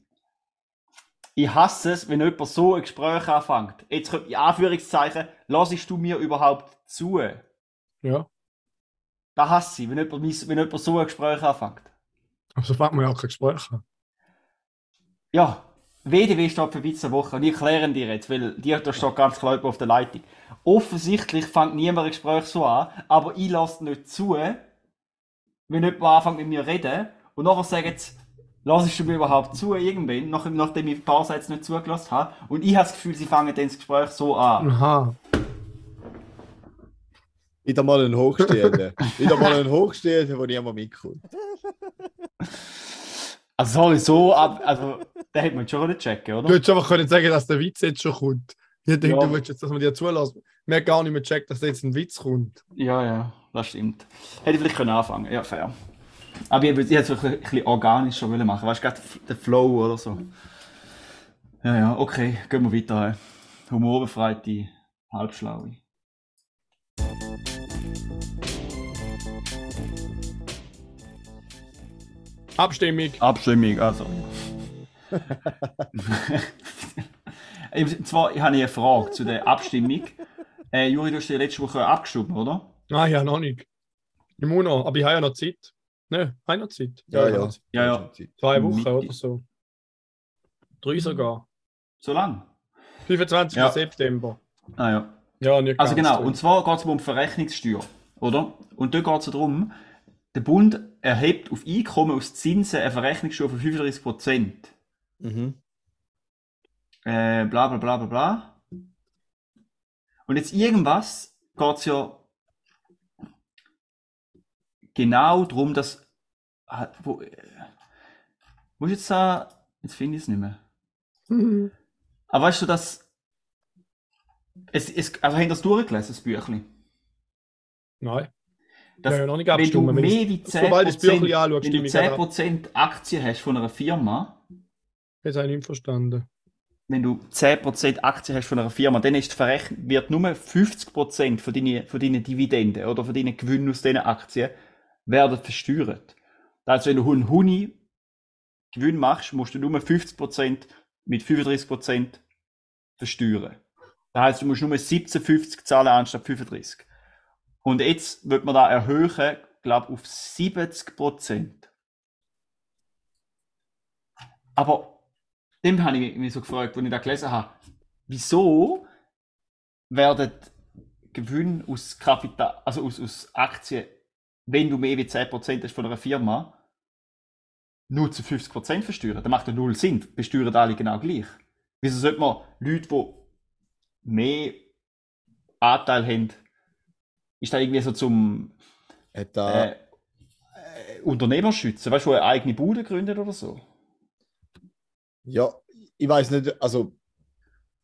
S4: Ich hasse es, wenn jemand so ein Gespräch anfängt. Jetzt kommt in Anführungszeichen, lassest du mir überhaupt zu?
S5: Ja.
S4: Das hasse ich, wenn jemand, wenn jemand so ein Gespräch anfängt.
S5: Aber so fängt man ja auch kein Gespräch an.
S4: Ja, WDW steht für Witz der Woche und ich erkläre dir jetzt, weil dir da steht ganz klar auf der Leitung. Offensichtlich fängt niemand ein Gespräch so an, aber ich lasse nicht zu, wenn jemand anfängt mit mir zu reden und nachher sagt sie, lassest du mir überhaupt zu irgendwann, nach, nachdem ich ein paar Sätze nicht zugelassen habe und ich habe das Gefühl, sie fangen dann das Gespräch so an.
S5: Aha.
S3: Wieder mal ein Hochstehender. Wieder mal ein Hochstehender, wo niemand mitkommt.
S4: Also, sorry, so ab. Also, da hätte man schon nicht checken,
S5: Du
S4: oder?
S5: hättest einfach können sagen, dass der Witz jetzt schon kommt. Ich denke,
S4: Ja.
S5: du willst jetzt, dass man dir zulässt. Man hat gar nicht mehr checkt, dass jetzt ein Witz kommt.
S4: Ja, ja, das stimmt. Hätte ich vielleicht können anfangen ja, fair. Aber ich, ich hätte es ein bisschen organischer wollen machen, weißt du, gerade der Flow oder so. Ja, ja, okay, gehen wir weiter. Humorbefreite Halbschlaue.
S5: Abstimmung.
S4: Abstimmung, also. Ich- Und zwar ich habe eine Frage zu der Abstimmung. Äh, Juri, du hast ja letzte Woche abgestimmt, oder?
S5: Nein, ja, noch nicht. Ich muss noch, aber ich habe ja noch Zeit. Ne, habe ich noch Zeit?
S3: Ja,
S5: ich habe
S3: ja.
S5: noch Zeit.
S4: Ja, ja.
S5: Zwei Wochen
S4: Mitte.
S5: oder so. Drei sogar.
S4: So lang?
S5: 25.
S4: Ja.
S5: September.
S4: Ah ja.
S5: Ja, nicht
S4: Also genau,
S5: drei.
S4: und zwar geht es um Verrechnungssteuer, oder? Und da geht es darum, der Bund erhebt auf Einkommen aus Zinsen eine Verrechnungssteuer von 35%.
S3: Mhm.
S4: Äh, bla bla bla bla bla. Und jetzt irgendwas geht es ja genau darum, dass. Wo, äh, muss ich jetzt sagen, jetzt finde ich es nicht mehr.
S5: Mhm.
S4: Aber weißt du, dass. Es, es, also, haben das durchgelesen, das Büchlein?
S5: Nein.
S4: Das,
S5: Ja, ja, noch nicht
S4: wenn du mehr wie 10%,
S5: sobald ich das Büchlein anschaue,
S4: wenn du
S5: stimme ich gerade
S4: 10% Aktien hast von einer Firma,
S5: Jetzt habe ich nicht verstanden.
S4: wenn du 10% Aktien hast von einer Firma, dann ist wird nur 50% von deinen, von deinen Dividenden oder von deinen Gewinnen aus diesen Aktien werden versteuert. Heißt, wenn du einen Huni Gewinn machst, musst du nur 50% mit 35% versteuern. Das heißt, du musst nur 17,50 zahlen anstatt 35. Und jetzt wird man da erhöhen, glaube auf 70%. Aber dem habe ich mich so gefragt, als ich das gelesen habe. Wieso werden Gewinne aus Kapital, also aus, aus Aktien, wenn du mehr wie 10% hast von einer Firma, nur zu 50% versteuern? Das macht ja null Sinn. Besteuern alle genau gleich. Wieso sollte man Leute, die mehr Anteil haben, ist da irgendwie so zum
S3: da,
S4: äh, äh, Unternehmer schützen? Weißt du, wo eine eigene Bude gründet oder so?
S3: Ja, ich weiß nicht, also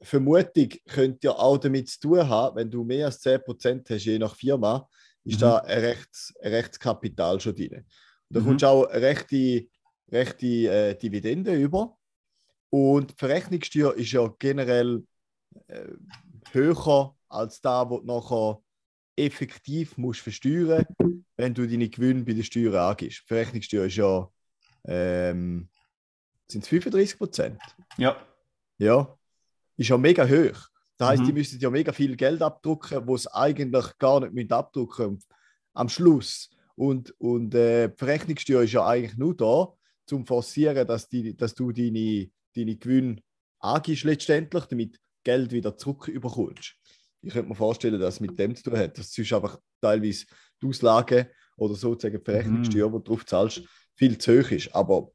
S3: Vermutung könnte ja auch damit zu tun haben, wenn du mehr als 10% hast, je nach Firma, ist
S4: Mhm.
S3: da ein, Rechts, ein Rechtskapital schon drin. Da
S4: Mhm.
S3: kommst du auch rechte, rechte äh, Dividende über. Und die Verrechnungssteuer ist ja generell äh, höher als da, wo du nachher effektiv musst versteuern, wenn du deine Gewinne bei der Steuer angibst. Die Verrechnungssteuer ist ja ähm, sind es 35 Prozent.
S4: Ja.
S3: Ja, ist ja mega hoch. Das heißt,
S4: Mhm.
S3: die müssen ja mega viel Geld abdrucken, wo es eigentlich gar nicht mit abdrucken am Schluss. Und, und äh, die Verrechnungssteuer ist ja eigentlich nur da, zum forcieren, dass, die, dass du deine, deine Gewinne angibst letztendlich, damit Geld wieder zurück überkommst. Ich könnte mir vorstellen, dass es mit dem zu tun hat, dass sonst einfach teilweise die Auslage oder sozusagen die Verrechnungssteuer, die du drauf zahlst, viel zu hoch ist. Aber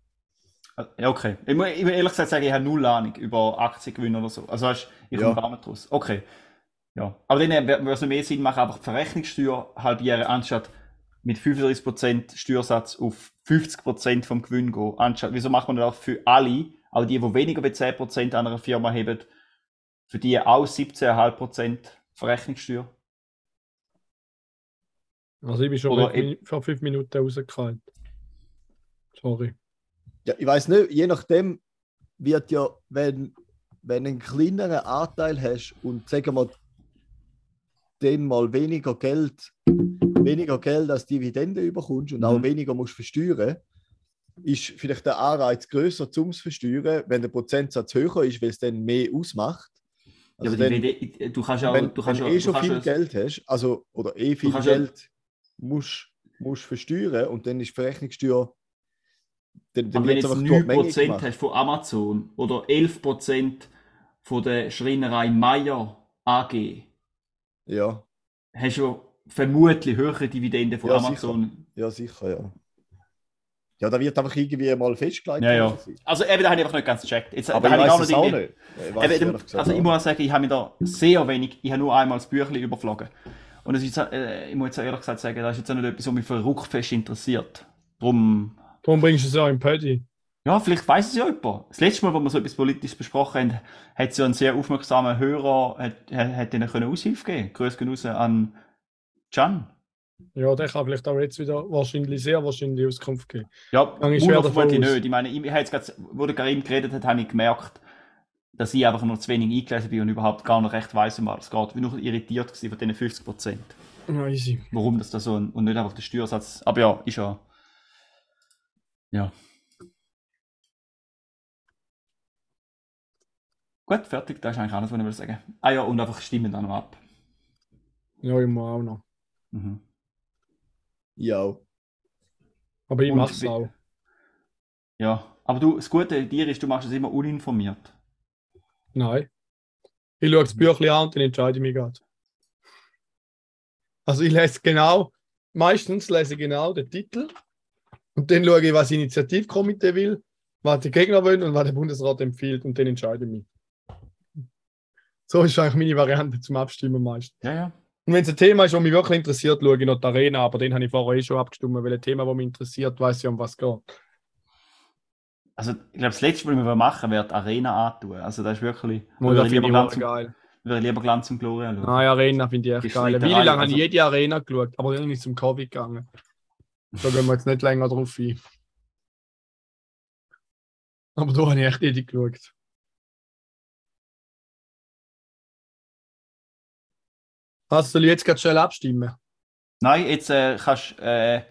S4: Ja, okay. Ich muss, ich muss ehrlich gesagt sagen, ich habe null Ahnung über Aktiengewinne oder so. Also weißt, ich komme
S3: Ja.
S4: gar nicht raus. Okay. Ja. Aber dann äh, würde es noch mehr Sinn machen, einfach die Verrechnungssteuer halbieren, anstatt mit 35% Steuersatz auf 50% vom Gewinn gehen. Anstatt, wieso macht man das auch für alle, auch die, die weniger als 10% an einer Firma haben, für die auch 17,5% Verrechnungssteuer?
S5: Also ich bin schon
S4: Oder
S5: vor fünf Minuten rausgefallen. Sorry.
S3: Ja, ich weiß nicht, je nachdem wird ja, wenn, wenn du einen kleineren Anteil hast und sagen wir, dann mal weniger Geld, weniger Geld als Dividende überkommst und auch
S4: Mhm.
S3: weniger musst versteuern, ist vielleicht der Anreiz größer zum Versteuern, wenn der Prozentsatz höher ist, weil es dann mehr ausmacht.
S4: Ja,
S3: Also
S4: aber
S3: dann,
S4: die, du kannst ja auch,
S3: wenn,
S4: du kannst
S3: wenn
S4: ja,
S3: eh schon viel
S4: ja-
S3: Geld hast, also oder eh viel
S4: kannst ja-
S3: Geld musst, musst versteuern und dann ist die Verrechnungssteuer dann, dann durch die Menge
S4: 9%
S3: gemacht.
S4: hast von Amazon oder 11% von der Schreinerei Meier AG,
S3: Ja,
S4: hast du vermutlich höhere Dividenden von
S3: Ja,
S4: Amazon.
S3: ja, sicher, ja. Ja, da wird einfach irgendwie mal festgelegt.
S4: Ja, ja. Also eben, da habe ich einfach nicht ganz gecheckt. Jetzt,
S3: Aber ich es
S4: noch
S3: auch
S4: irgendwie-
S3: nicht. Ich
S4: Eben,
S3: gesagt
S4: also ich
S3: auch
S4: muss auch sagen, ich habe mir da sehr wenig, ich habe nur einmal das Büchlein überflogen. Und ist äh, ich muss jetzt auch ehrlich gesagt sagen, das ist jetzt auch nicht etwas, was mich für Ruckfest interessiert. Drum,
S5: Darum bringst du es ja im Paddy.
S4: ja, vielleicht weiß es ja jemand. Das letzte Mal, wo wir so etwas Politisches besprochen haben, hat es ja einen sehr aufmerksamen Hörer, hat, hat, ihnen können Aushilfe geben. Grüß gehen raus an Can.
S5: Ja, der kann vielleicht auch jetzt wieder wahrscheinlich, sehr wahrscheinlich Auskunft geben.
S4: Ja,
S5: Gang ich schwer
S4: Mulder vermutlich
S5: davon aus.
S4: nicht. Ich meine, ich, ich jetzt gerade, wo der Karim geredet hat, habe ich gemerkt, dass ich einfach noch zu wenig eingelesen bin und überhaupt gar nicht recht weiss, um was es geht. Ich bin noch irritiert von diesen 50 Prozent.
S5: Ja, easy.
S4: Warum das da so und nicht einfach der Steuersatz. Aber ja, ist ja. Ja. Gut, fertig. Das ist eigentlich alles, was ich will sagen. Ah ja, und einfach stimmen dann noch ab.
S5: Ja, ich muss auch noch.
S4: Mhm.
S3: Ja.
S5: Aber ich
S4: Und
S5: mach's
S4: wie-
S5: auch.
S4: Ja, aber du, das Gute an dir ist, du machst es immer uninformiert.
S5: Nein. Ich schaue das Büchlein an und dann entscheide ich mich gerade. Also ich lese genau, meistens lese ich genau den Titel und dann schaue ich, was das Initiativkomitee will, was die Gegner wollen und was der Bundesrat empfiehlt und dann entscheide ich mich. So ist eigentlich meine Variante zum Abstimmen meistens.
S4: Ja, ja.
S5: Und wenn es ein Thema ist, das mich wirklich interessiert, schaue ich noch die Arena, aber den habe ich vorher eh schon abgestimmt, weil ein Thema, das mich interessiert, weiß ich, um was es geht.
S4: Also, ich glaube, das letzte, was wir machen, wäre die Arena antun. Also, das ist wirklich. Würde
S5: das
S4: ich
S5: finde
S4: lieber
S5: ich
S4: Glanz,
S5: auch
S4: und-
S5: geil.
S4: würde lieber Glanz und Gloria schauen.
S5: Nein, Arena finde ich echt geil. Wie lange
S4: Reihe,
S5: habe ich
S4: also-
S5: jede Arena geschaut, aber dann ist zum Covid gegangen. Da gehen wir jetzt nicht länger drauf ein. Aber da habe ich echt jede geschaut. Also soll ich jetzt gerade schnell abstimmen?
S4: Nein, jetzt äh, kannst äh,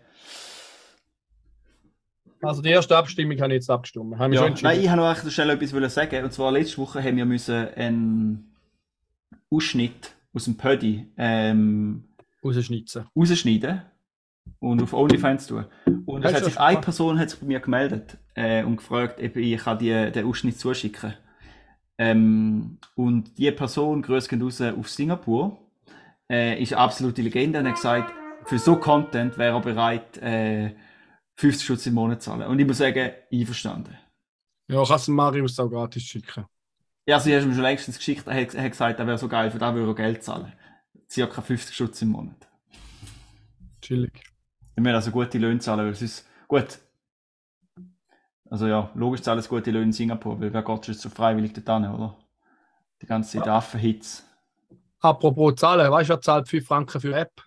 S5: Also die erste Abstimmung habe ich jetzt abgestimmt. Haben wir
S4: ja? Nein, ich habe noch echt schnell etwas sagen. Und zwar letzte Woche haben wir müssen einen Ausschnitt aus dem Pödi ähm,
S5: Rausschnitzen.
S4: rausschneiden und auf OnlyFans tun. Und es hat sich eine? Person hat sich bei mir gemeldet äh, und gefragt, ob ich kann die, den Ausschnitt zuschicken ähm, Und die Person, grüß raus auf Singapur, äh, ist eine absolute Legende und hat gesagt, für so Content wäre er bereit, äh, 50 Schutz im Monat zu zahlen. Und ich muss sagen, einverstanden.
S5: Ja, kannst du Marius auch gratis schicken.
S4: Ja, sie hat mir schon längstens geschickt, er hat, hat gesagt, er wäre so geil, für das würde er Geld zahlen. Circa 50 Schutz im Monat.
S5: Chillig.
S4: Wir müssen also gute Löhne zahlen, weil es ist gut. Also ja, logisch zahlen es gute Löhne in Singapur, weil wer geht schon so freiwillig dorthin, oder? Die ganze Zeit Affenhits.
S5: Apropos Zahlen, weißt du, wer zahlt 5 Franken für App?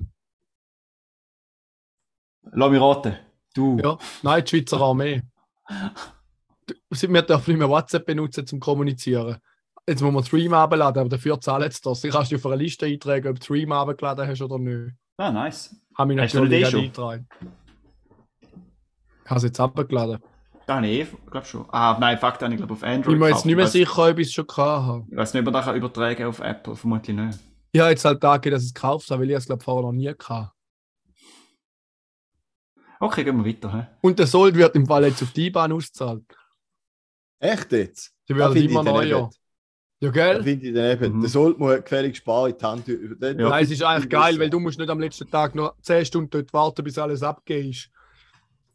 S4: Lass mich raten. Du.
S5: Ja, nein, die Schweizer Armee. Wir dürfen nicht mehr WhatsApp benutzen zum Kommunizieren. Jetzt muss man Stream abladen, aber dafür zahlen sie das. Ich kannst du auf einer Liste eintragen, ob du Stream abgeladen hast oder nicht.
S4: Ah, nice.
S5: Habe ich
S4: Hast du
S5: natürlich nicht eingetragen. Ich habe es jetzt abgeladen.
S4: Da habe ich eh, glaube schon. Ah, nein, Fakt habe ich glaube auf Android.
S5: Ich bin mir jetzt nicht mehr
S4: weiß-
S5: sicher, ob ich es schon gehabt habe.
S4: Ich weiß nicht, ob man das kann übertragen auf Apple, vermutlich nicht.
S5: Ich habe jetzt halt Tage, dass ich es gekauft habe, weil ich es glaube vorher noch nie gehabt
S4: Okay, gehen wir weiter. He?
S5: Und der Sold wird im Fall jetzt auf die IBAN ausgezahlt.
S3: Echt jetzt?
S5: Die
S3: Da
S5: werden immer neuer. Ja,
S3: Da
S5: gell?
S3: finde ich dann eben.
S4: Mhm.
S3: Der sollte man gefällig sparen in die Hand.
S4: Ja.
S5: Nein, es ist eigentlich geil, weil du musst nicht am letzten Tag noch 10 Stunden dort warten, bis alles abgegeben ist.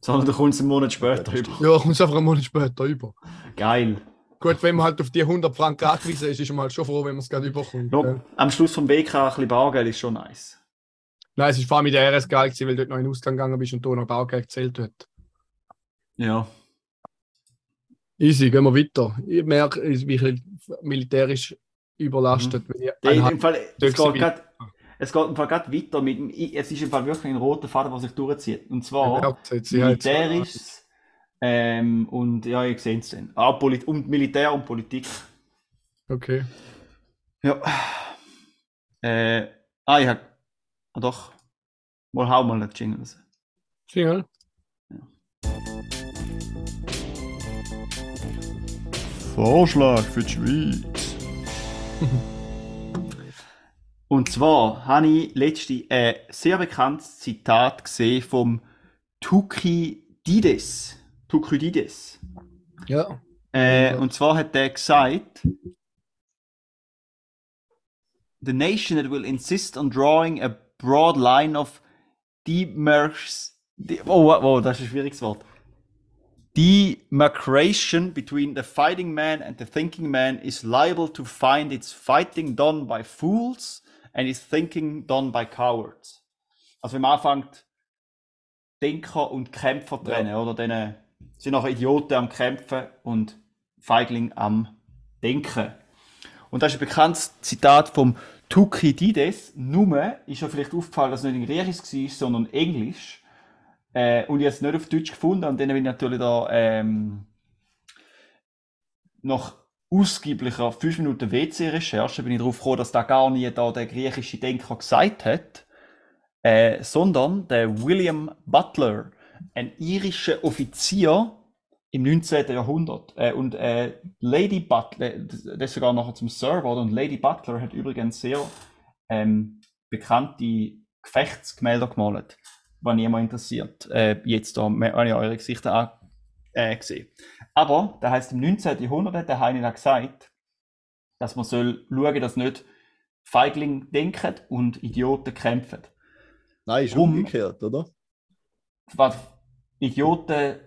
S4: Sondern du kommst einen Monat später über.
S5: Ja, kommst einfach einen Monat später über.
S4: Geil.
S5: Gut, wenn man halt auf die 100 Franken angewiesen ist, ist man halt schon froh, wenn man es gerade überkommt.
S4: Ja,
S5: gell?
S4: Am Schluss vom WK ein bisschen Bargeld ist schon nice.
S5: Nein, es ist vor allem mit der RS geil gewesen, weil du dort noch in den Ausgang gegangen bist und da noch Baugeld gezählt wird.
S4: Ja.
S5: Easy, gehen wir weiter. Ich merke, ich bin ein bisschen militärisch überlastet. Ich
S4: Der,
S5: eineinhalb-
S4: im Fall, es, geht grad, es geht im Fall gerade weiter mit es ist im Fall wirklich ein roter Faden, der sich durchzieht. Und zwar militärisch ähm, und ja, ihr seht es dann. Ah, Polit und Militär und Politik.
S5: Okay.
S4: Ja. Äh, ah, ich hab, ah, doch. Mal hau mal den Jingle.
S5: Jingle.
S2: Vorschlag für die Schweiz.
S4: Und zwar habe ich letzte ein sehr bekanntes Zitat gesehen vom Thukydides. Thukydides.
S5: Ja.
S4: Äh, und zwar hat der gesagt, The nation that will insist on drawing a broad line of demarcs... De oh, oh, oh, das ist ein schwieriges Wort. Demarcation between the fighting man and the thinking man is liable to find its fighting done by fools and is thinking done by cowards. Also wenn man anfängt, Denker und Kämpfer trennen, oder? Dann sind nachher Idioten am Kämpfen und Feigling am Denken. Und das ist ein bekanntes Zitat vom Thukydides. Nur ist ja vielleicht aufgefallen, dass es nicht in Griechisch war, sondern Englisch. Äh, und ich habe es nicht auf Deutsch gefunden und dann bin ich natürlich da ähm, nach ausgieblicher 5 Minuten WC-Recherche bin ich darauf gekommen, dass da gar nie da der griechische Denker gesagt hat, äh, sondern der William Butler, ein irischer Offizier im 19. Jahrhundert. Äh, und äh, Lady Butler, das ist sogar nachher zum geworden, und Lady Butler hat übrigens sehr ähm, bekannte Gefechtsgemälde gemalt, wenn jemand interessiert. Äh, jetzt da, wenn ich eure Gesichter an, äh, gesehen. Aber, da heißt im 19. Jahrhundert hat der Heine da gesagt, dass man soll schauen, dass nicht Feigling denken und Idioten kämpfen.
S3: Nein, ist
S4: Drum-
S3: umgekehrt, oder?
S4: Was Idioten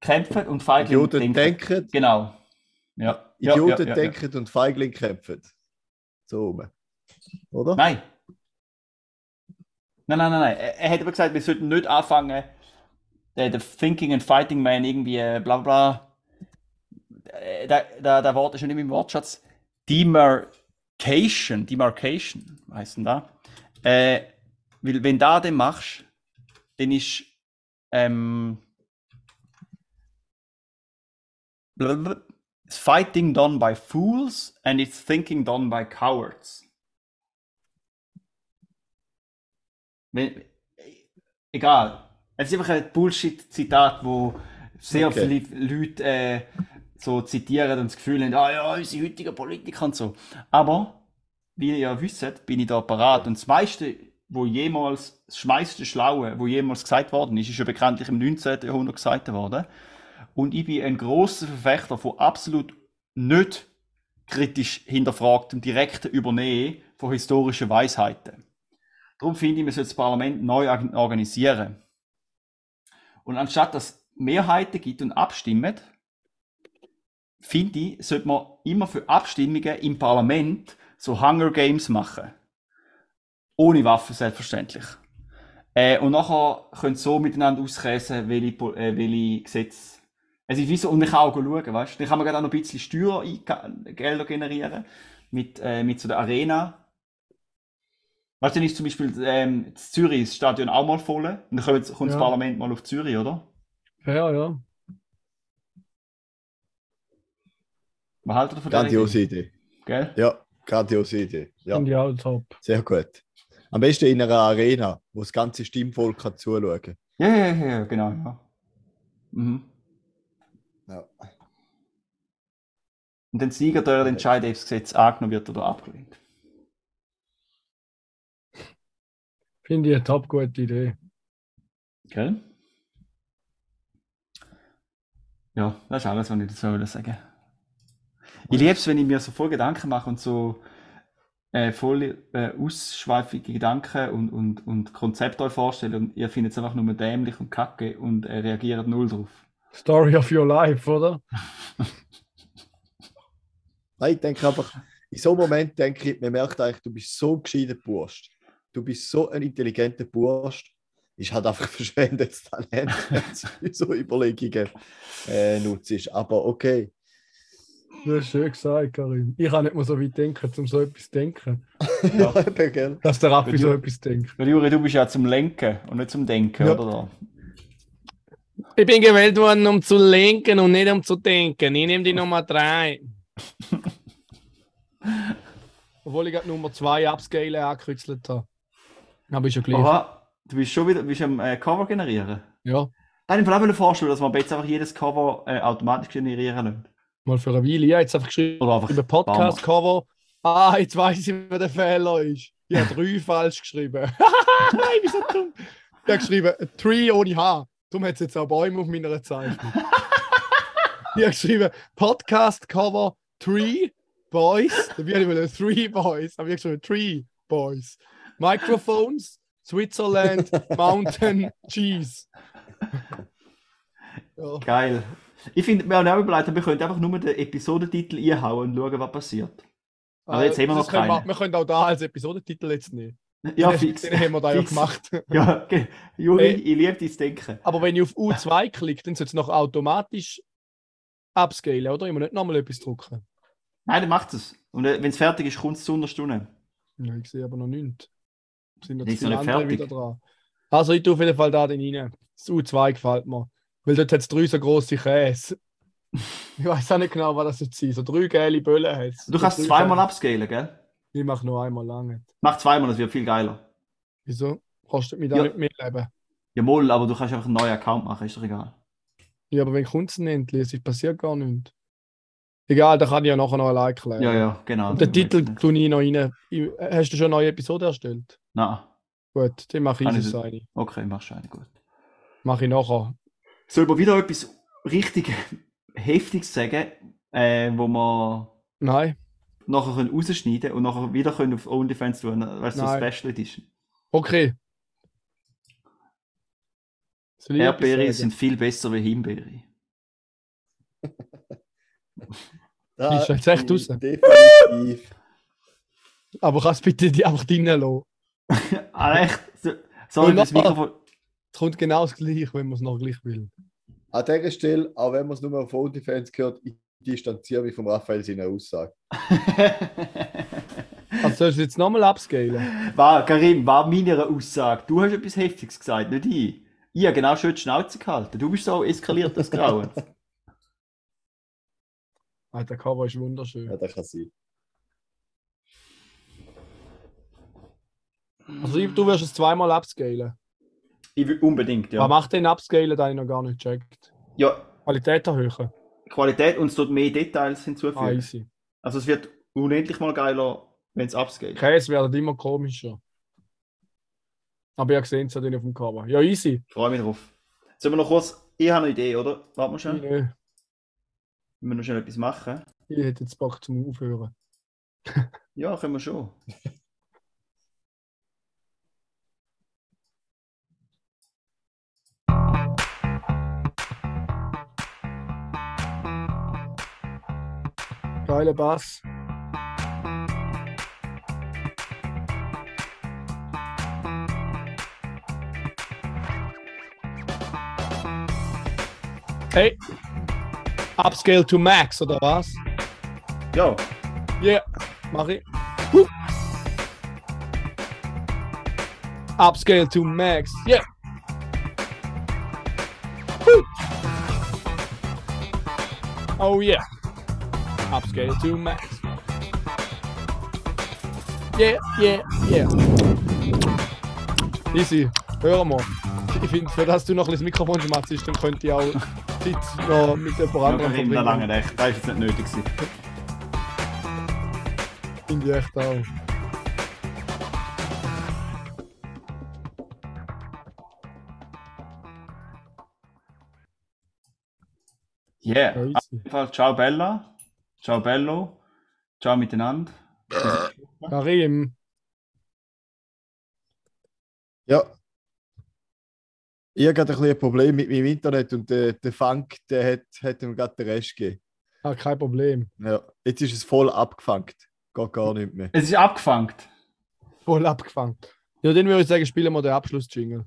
S4: kämpfen und Feigling
S3: Idioten denken,
S4: Genau. Ja.
S3: Idioten
S4: ja, ja,
S3: denken und Feigling kämpfen. So rum. Oder?
S4: Nein. Nein, nein, nein, nein. Er, hat aber gesagt, wir sollten nicht anfangen, der, der Thinking and Fighting Man irgendwie äh, bla bla. Äh, Da, da, Wort ist schon nicht im Wortschatz. Demarcation, Demarcation, heißt denn da? Äh, weil wenn da den machst, dann ist ähm, it's fighting done by fools and it's thinking done by cowards. Wenn, egal. Es ist einfach ein Bullshit-Zitat, wo sehr
S3: Okay.
S4: viele Leute äh, so zitieren und das Gefühl haben, ah ja, unsere heutigen Politiker und so. Aber, wie ihr ja wisst, bin ich da parat. Und das meiste, wo jemals, das meiste Schlaue, wo jemals gesagt worden ist, ist ja bekanntlich im 19. Jahrhundert gesagt worden. Und ich bin ein großer Verfechter von absolut nicht kritisch hinterfragtem direkten Übernehmen von historischen Weisheiten. Darum finde ich, man sollte das Parlament neu organ- organisieren. Und anstatt dass Mehrheiten gibt und abstimmen, finde ich, sollte man immer für Abstimmungen im Parlament so Hunger Games machen. Ohne Waffen selbstverständlich. Äh, und nachher können sie so miteinander auskäsen, welche, äh, welche Gesetze. Es ist wie so, und man kann auch schauen, weißt du? Dann kann man gerade auch noch ein bisschen Steuergelder generieren. Mit, äh, mit so der Arena. Weißt du, dann ist zum Beispiel ähm, Zürich das Stadion auch mal voll. Und dann kommt, kommt
S5: Ja.
S4: das Parlament mal auf Zürich, oder?
S5: Ja, ja.
S4: Was haltet ihr von der
S3: Grandiose
S4: Idee?
S3: Idee.
S4: Gell?
S3: Ja, grandiose Idee. Ja,
S5: ich auch top.
S3: sehr gut. Am besten in einer Arena, wo das ganze Stimmvolk kann zuschauen kann.
S4: Ja, ja, ja, ja, genau. Ja. Mhm.
S3: Ja.
S4: Und den Sieger der entscheiden, ob das Gesetz angenommen wird oder abgelehnt.
S5: Finde ich eine top gute Idee.
S4: Gell? Ja, das ist alles, was ich dazu will sagen. Ich liebe es, wenn ich mir so voll Gedanken mache und so äh, voll äh, ausschweifige Gedanken und, und, und Konzepte euch vorstelle und ihr findet es einfach nur dämlich und kacke und äh, reagiert null drauf.
S5: Story of your life, oder?
S3: Nein, ich denke einfach, in so einem Moment denke ich, man merkt eigentlich, du bist so ein gescheiter Bursch. Du bist so ein intelligenter Bursch. Ist halt einfach verschwendetes Talent, wenn du so Überlegungen äh, nutzt. Aber okay.
S5: Du hast schön gesagt, Karim. Ich kann nicht mehr so weit denken, um so etwas zu denken.
S3: Ja, gell?
S5: Dass der Raffi
S4: Ja,
S5: so etwas denkt.
S4: Weil Juri, du bist ja zum Lenken und nicht zum Denken,
S5: Ja.
S4: oder?
S5: Ich bin gewählt worden, um zu lenken und nicht um zu denken. Ich nehme die Nummer 3. Obwohl ich gerade Nummer 2 upscalen angekürzelt habe. Aber ist ja gleich.
S4: Aha, du bist schon wieder bist am äh, Cover generieren.
S5: Ja,
S4: habe ich mir auch vorstellen, dass man jetzt einfach jedes Cover äh, automatisch generieren lässt.
S5: mal für eine Weile. Habe jetzt einfach geschrieben,
S4: Oder einfach
S5: über Podcast-Cover. Ah, jetzt weiß ich, wer der Fehler ist. Ich habe drei falsch geschrieben. Nein, wieso dumm? Ich habe geschrieben, Tree ohne H. Darum hat es jetzt auch Bäume auf meiner Zeichnung. ich habe geschrieben, Podcast-Cover Tree Boys. Dabei habe ich Three Boys. Aber ich habe geschrieben, Tree Boys. Microphones, Switzerland, Mountain, Cheese. ja.
S4: Geil. Ich finde, wir haben auch überlegt, wir könnten einfach nur den Episodentitel einhauen und schauen, was passiert. Aber jetzt haben wir noch
S5: können
S4: keinen.
S5: Wir, wir können auch da als Episodentitel jetzt nehmen.
S4: Ja,
S5: Den-
S4: fix.
S5: Den haben wir da ja gemacht.
S4: Ja, okay. Juri,
S5: Hey.
S4: ich liebe dein Denken.
S5: Aber wenn ich auf U2 klicke, dann sollte es noch automatisch upscalen, oder? Ich muss nicht nochmal etwas drücken.
S4: Nein, dann macht es. Und äh, wenn es fertig ist, kommt es zu einer Stunde.
S5: Ja, ich sehe aber noch nichts. Sind zu viele
S4: nicht
S5: andere
S4: fertig.
S5: wieder dran. Also ich tue auf jeden Fall da den rein. Das U2 gefällt mir. Weil dort hat es drei so grosse Käse. Ich weiß auch nicht genau, was das jetzt sind. So drei geile Böllen hat
S4: Du kannst zweimal abscalen, gell?
S5: Ich mache nur einmal lange.
S4: Mach zweimal, das wird viel geiler.
S5: Wieso? Kostet mich da
S4: Ja.
S5: nicht mehr Leben.
S4: Ja, moll, aber du kannst einfach einen neuen Account machen, ist doch egal.
S5: Ja, aber wenn denn endlich? Es passiert gar nichts. Egal, da kann ich ja nachher noch allein klären.
S4: Ja, ja, genau.
S5: Und den Titel tue ich noch rein. Hast du schon eine neue Episode erstellt?
S4: Nein,
S5: Gut, dann mache ich es eine.
S4: okay, machst du eine, gut.
S5: Mache ich nachher.
S4: Soll man wieder etwas richtig Heftiges sagen, äh, wo wir
S5: Nein.
S4: nachher können rausschneiden und nachher wieder können auf OnlyFans tun, weil es so. Special ist.
S5: Okay.
S4: Erdbeere sind viel besser wie Himbeere.
S3: Da
S5: Ist jetzt echt raus?
S3: Definitiv.
S5: Aber kannst bitte die einfach drinnen lassen?
S4: ah, echt? So- Sorry, das Mikrofon.
S5: Es kommt genau das gleiche, wenn man es noch gleich will.
S3: An dieser Stelle, auch wenn man es nur auf OnlyFans gehört, ich distanziere mich von Raphael seiner Aussage.
S5: Also sollst du jetzt nochmal upscalen?
S4: war, Karim, war meine Aussage. Du hast etwas Heftiges gesagt, nicht ich. Ich habe genau schön die Schnauze gehalten. Du bist so eskaliert, das Grauen.
S5: Ah, der Cover ist wunderschön.
S3: Ja, das kann sein.
S5: Also ich- du wirst es zweimal upscalen.
S4: Ich will unbedingt, ja.
S5: Was macht denn upscalen, da ich noch gar nicht gecheckt?
S4: Ja,
S5: Qualität erhöhen.
S4: Qualität und es tut mehr Details hinzufügen.
S5: Ah, easy.
S4: Also es wird unendlich mal geiler, wenn es upscale.
S5: Käse werden immer komischer. Aber ihr seht es ja dann auf dem Cover. Ja, easy.
S4: Freue mich drauf. Sollen wir noch kurz. Ich habe eine Idee, oder? Warte mal
S5: Ich, äh,
S4: Wir müssen noch schnell etwas machen.
S5: ich hätte jetzt Bock zum Aufhören.
S4: Ja, können wir schon.
S5: Geile Bass. Hey, Upscale to Max, oder was?
S4: Ja,
S5: Yeah, mach ich. Huh. Upscale to Max, yeah. Huh. Oh yeah. Upscale to Max. Yeah, yeah, yeah. Easy, hör mal. Ich finde, für das du noch ein bisschen Mikrofon schmatzt, dann könnte ich auch Zeit noch mit jemand
S4: ja
S5: anderem
S4: Karim, da lange
S5: verbringen.
S4: echt. Das ist jetzt nicht nötig.
S5: Finde ich echt auch.
S4: Yeah.
S5: Ja,
S4: Auf jeden Fall, ciao Bella. Ciao Bello. Ciao miteinander.
S5: Karim,
S3: Ja. Ich habe gerade ein bisschen ein Problem mit meinem Internet und der, der Funk, der hat, hat ihm gerade den Rest gegeben.
S5: ah, kein Problem.
S3: Ja. Jetzt ist es voll abgefangen. Geht gar nicht mehr.
S4: Es ist abgefangen.
S5: Voll abgefangen. Ja, dann würde ich sagen, spielen wir den Abschluss-Jingle.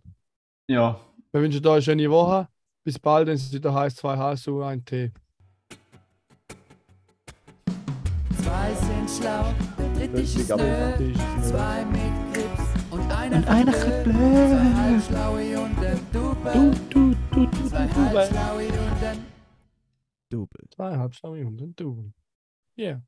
S4: Ja.
S5: Wir wünschen euch eine schöne Woche. Bis bald, wenn es wieder heißt 2 HSU, ein T.
S1: Zwei sind schlau, der dritte ist nö. Zwei mit Grips und einer
S4: Und einer
S1: blöd.
S4: blöd.
S1: Zwei halbschlaue und ein Double.
S5: Du, du, du,
S1: Zwei
S5: du,
S1: halbschlaue und ein
S5: Zwei Halbschlaue und ein Double. Yeah.